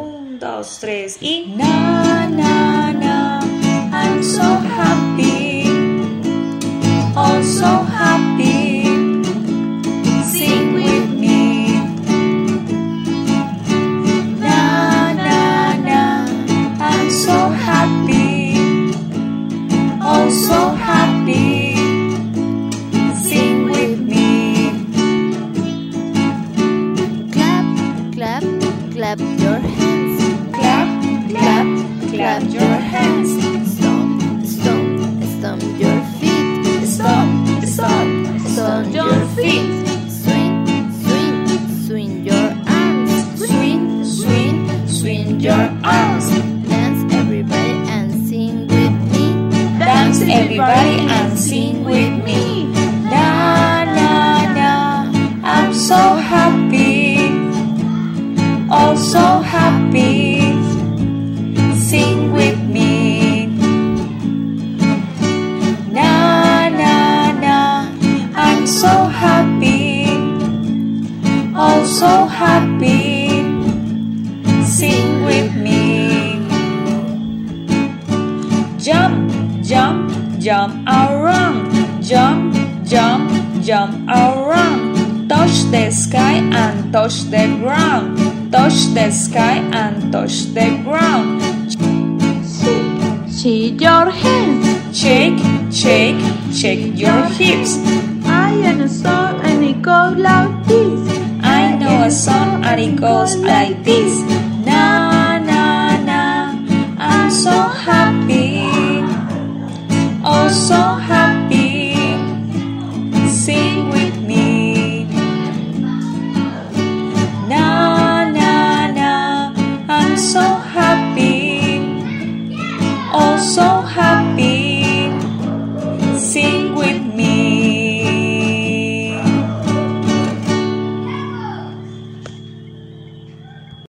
Un, dos, tres y na na na. I'm so happy, oh so happy. Sing with me. Na na na. I'm so happy, oh so happy. Sing with. Clap, your arms. Dance everybody and sing with me. Dance everybody and sing with me. Na na na. I'm so happy. Oh so happy. Sing with me. Na na na. I'm so happy. Oh so happy. Sing Jump, jump, around. Jump, jump, jump around. Touch the sky and touch the ground. Touch the sky and touch the ground. Shake your hands. Shake, shake, shake your hips. I am a song and it goes like this. I know a song and it goes like this. Na na na. I'm so happy.